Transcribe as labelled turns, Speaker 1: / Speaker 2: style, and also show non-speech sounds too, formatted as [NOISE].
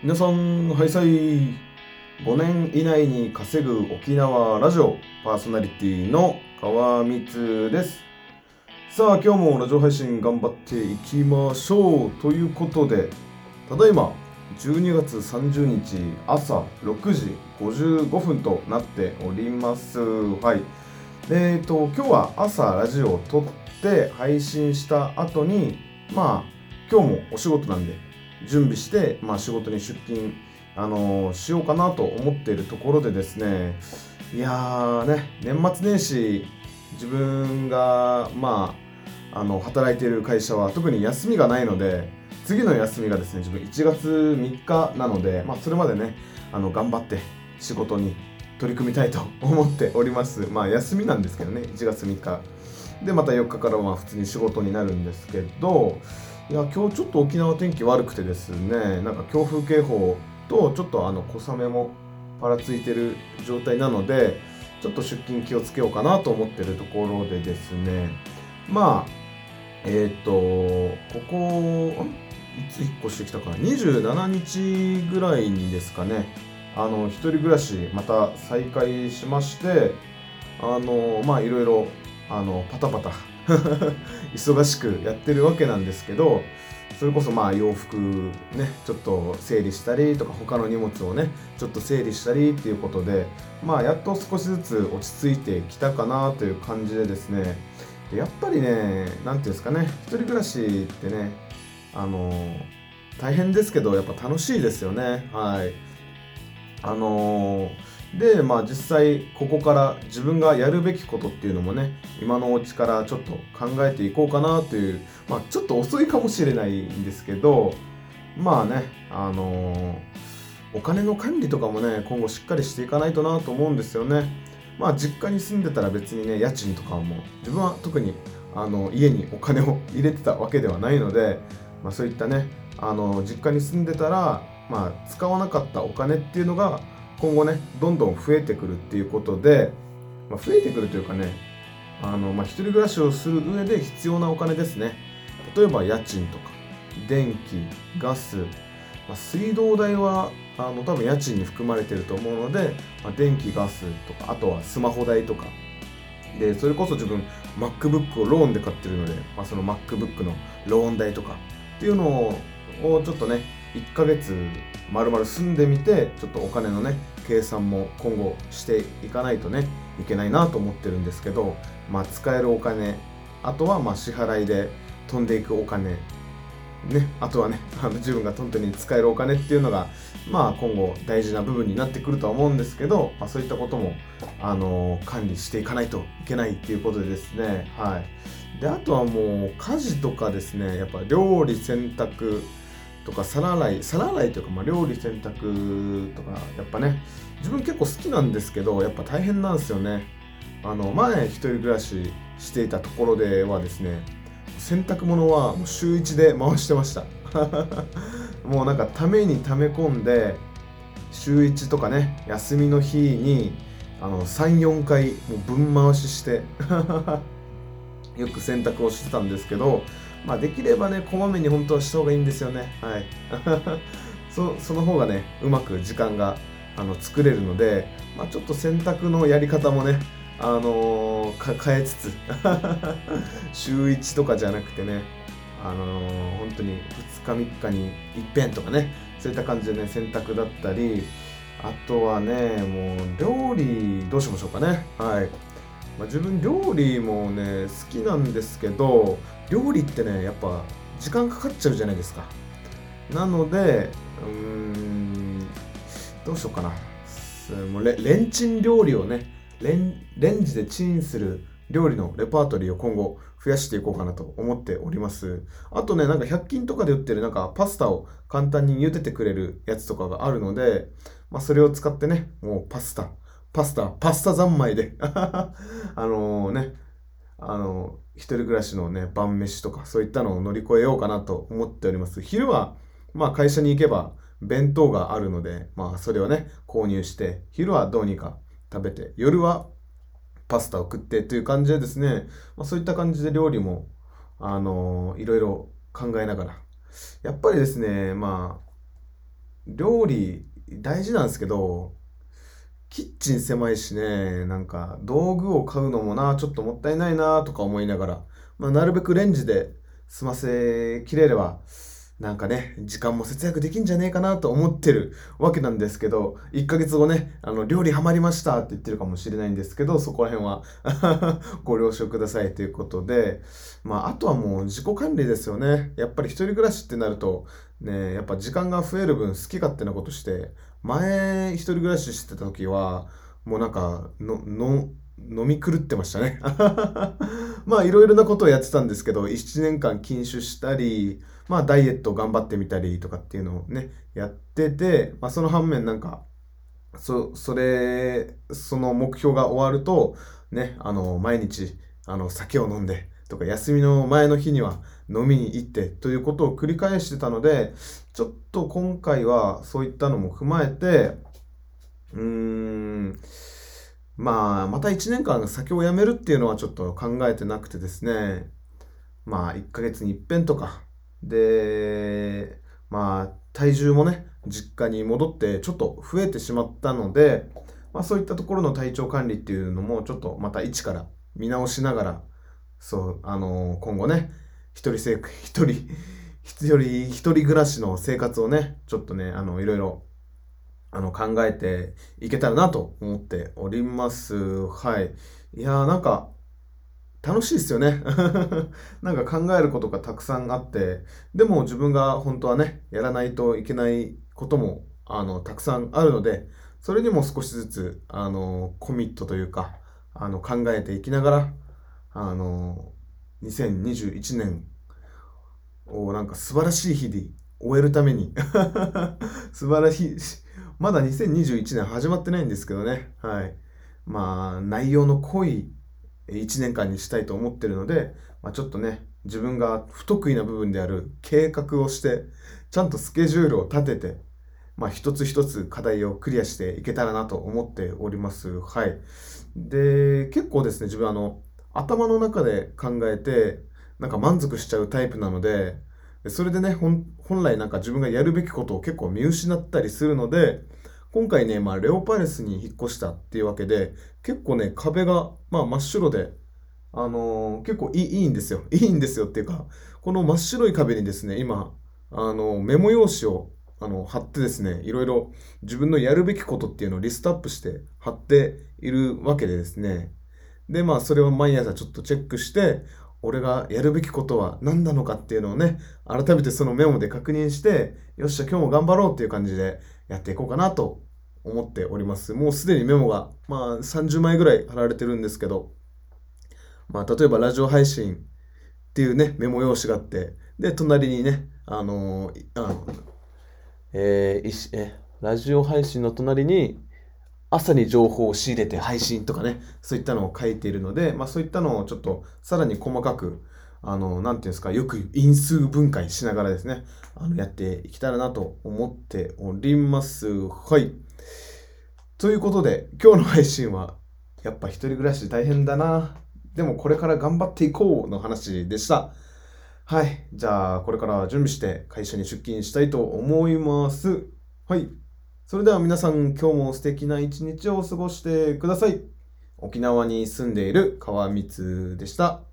Speaker 1: 皆さん、はいさい。5年以内に稼ぐ沖縄ラジオパーソナリティの川光です。さあ、今日もラジオ配信頑張っていきましょう。ということで、ただいま12月30日朝6時55分となっております。はい。えーと、今日は朝ラジオを撮って配信した後に、まあ、今日もお仕事なんで、準備して、まあ、仕事に出勤、あのーしようかなと思っているところでですね。いやーね年末年始自分がまああの働いている会社は特に休みがないので次の休みがですね自分1月3日なので、まあ、それまでねあの頑張って仕事に取り組みたいと思っております。まあ休みなんですけどね1月3日。でまた4日からは普通に仕事になるんですけどいや今日ちょっと沖縄天気悪くてですねなんか強風警報とちょっとあの小雨もぱらついてる状態なのでちょっと出勤気をつけようかなと思ってるところでですねまあえっ、とここいつ引っ越してきたかな？27日ぐらいにですかね。あの一人暮らしまた再開しましてあのまあいろいろあのパタパタ [LAUGHS] 忙しくやってるわけなんですけどそれこそまあ洋服ねちょっと整理したりとか他の荷物をねちょっと整理したりっていうことでまあやっと少しずつ落ち着いてきたかなという感じでですね。やっぱりね何ていうんですかね一人暮らしってねあの大変ですけどやっぱ楽しいですよね。はい。あのでまあ実際ここから自分がやるべきことっていうのもね今のうちからちょっと考えていこうかなというまあちょっと遅いかもしれないんですけどまあねあのお金の管理とかもね今後しっかりしていかないとなと思うんですよね。まあ実家に住んでたら別にね家賃とかも自分は特にあの家にお金を入れてたわけではないので、まあ、そういったねあの実家に住んでたら、まあ、使わなかったお金っていうのが今後ねどんどん増えてくるっていうことで、まあ、増えてくるというかねあの、まあ、一人暮らしをする上で必要なお金ですね。例えば家賃とか電気ガス、まあ、水道代はあの多分家賃に含まれてると思うので、まあ、電気ガスとかあとはスマホ代とか。でそれこそ自分 MacBook をローンで買ってるので、まあ、その MacBook のローン代とかっていうのをちょっとね1ヶ月まるまる住んでみてちょっとお金のね計算も今後していかないとねいけないなと思ってるんですけど、まあ、使えるお金あとはま支払いで飛んでいくお金ね、あとはね [LAUGHS] あの自分が本当に使えるお金っていうのが、まあ、今後大事な部分になってくるとは思うんですけど、まあ、そういったことも、あの管理していかないといけないっていうことでですね、はい、であとはもう家事とかですねやっぱ料理洗濯とか皿洗い皿洗いというか、まあ、料理洗濯とかやっぱね自分結構好きなんですけどやっぱ大変なんですよね。あの前一人暮らししていたところではですね洗濯物はもう週1で回してました。[LAUGHS] もうなんかために溜め込んで週1とかね休みの日にあの34回もう分回しして。よく洗濯をしてたんですけどまあできればねこまめに本当はした方がいいんですよね。はい。[LAUGHS] そその方がねうまく時間があの作れるので、まあ、ちょっと洗濯のやり方もねあのー変えつつ [LAUGHS] 週1とかじゃなくてねあのー本当に2日3日にいっぺんとかねそういった感じでね洗濯だったりあとはねもう料理どうしましょうかね。はい、まあ、自分料理もね好きなんですけど料理ってねやっぱ時間かかっちゃうじゃないですかなのでうーんどうしようかなもうレレンチン料理をねレンレンジでチンする料理のレパートリーを今後増やしていこうかなと思っております。あとね、なんか100均とかで売ってるなんかパスタを簡単に茹でてくれるやつとかがあるので、まあそれを使ってね、もうパスタ、パスタ、パスタ三昧で、[LAUGHS] あのね、あの、一人暮らしのね、晩飯とかそういったのを乗り越えようかなと思っております。昼は、まあ会社に行けば弁当があるので、まあそれをね、購入して、昼はどうにか食べて、夜はパスタを食ってという感じでですね、まあ、そういった感じで料理も、あのいろいろ考えながら、やっぱりですね、まあ、料理大事なんですけど、キッチン狭いしね、なんか道具を買うのもな、ちょっともったいないなとか思いながら、まあ、なるべくレンジで済ませきれれば、なんかね、時間も節約できんじゃねえかなと思ってるわけなんですけど、1ヶ月後ね、あの、料理ハマりましたって言ってるかもしれないんですけど、そこら辺は [LAUGHS] ご了承くださいということで、まあ、あとはもう自己管理ですよね。やっぱり一人暮らしってなると、ね、やっぱ時間が増える分好き勝手なことして、前一人暮らししてた時は、もうなんか、の、の、飲み狂ってましたね。[LAUGHS] まあいろいろなことをやってたんですけど、1年間禁酒したり、まあダイエット頑張ってみたりとかっていうのをね、やってて、まあその反面なんか、そ、それ、その目標が終わると、ね、あの、毎日、あの、酒を飲んで、とか、休みの前の日には飲みに行ってということを繰り返してたので、ちょっと今回はそういったのも踏まえて、うーん、まあ、また1年間酒をやめるっていうのはちょっと考えてなくてですね、まあ、1ヶ月に一遍とか、で、まあ、体重もね、実家に戻ってちょっと増えてしまったので、まあ、そういったところの体調管理っていうのもちょっとまた一から見直しながら、そう、あのー、今後ね、一人生、一人、一人、一人暮らしの生活をね、ちょっとね、あの、いろいろあの、考えていけたらなと思っております。はい。いやーなんか、楽しいですよね。[LAUGHS] なんか考えることがたくさんあって、でも自分が本当はね、やらないといけないことも、あの、たくさんあるので、それにも少しずつ、あの、コミットというか、あの、考えていきながら、あの、2021年をなんか素晴らしい日で終えるために [LAUGHS] 素晴らしい、まだ2021年始まってないんですけどね。はい。まあ、内容の濃い1年間にしたいと思ってるので、まあ、ちょっとね、自分が不得意な部分である計画をして、ちゃんとスケジュールを立てて、まあ、一つ一つ課題をクリアしていけたらなと思っております。はい。で、結構ですね、自分あの、頭の中で考えて、なんか満足しちゃうタイプなので、それでね、本来なんか自分がやるべきことを結構見失ったりするので、今回ね、まあ、レオパレスに引っ越したっていうわけで、結構ね、壁が、まあ、真っ白で、あのー、結構いいいいんですよ。[LAUGHS] いいんですよっていうか、この真っ白い壁にですね、今、あの、メモ用紙をあの貼ってですね、いろいろ自分のやるべきことっていうのをリストアップして貼っているわけでですね。で、まあ、それを毎朝ちょっとチェックして、俺がやるべきことは何なのかっていうのをね、改めてそのメモで確認して、よっしゃ、今日も頑張ろうっていう感じでやっていこうかなと思っております。もうすでにメモが、まあ、30枚ぐらい貼られてるんですけど、まあ、例えばラジオ配信っていうね、メモ用紙があって、で、隣にね、あのー、あのえー、え、ラジオ配信の隣に、朝に情報を仕入れて配信とかね、そういったのを書いているので、まあそういったのをちょっとさらに細かく、あの、なていうんですか、よく因数分解しながらですね、あの、やっていきたらなと思っております。はい。ということで、今日の配信は、やっぱ一人暮らし大変だな。でもこれから頑張っていこうの話でした。はい。じゃあ、これから準備して会社に出勤したいと思います。はい。それでは皆さん今日も素敵な一日を過ごしてください。沖縄に住んでいる川光でした。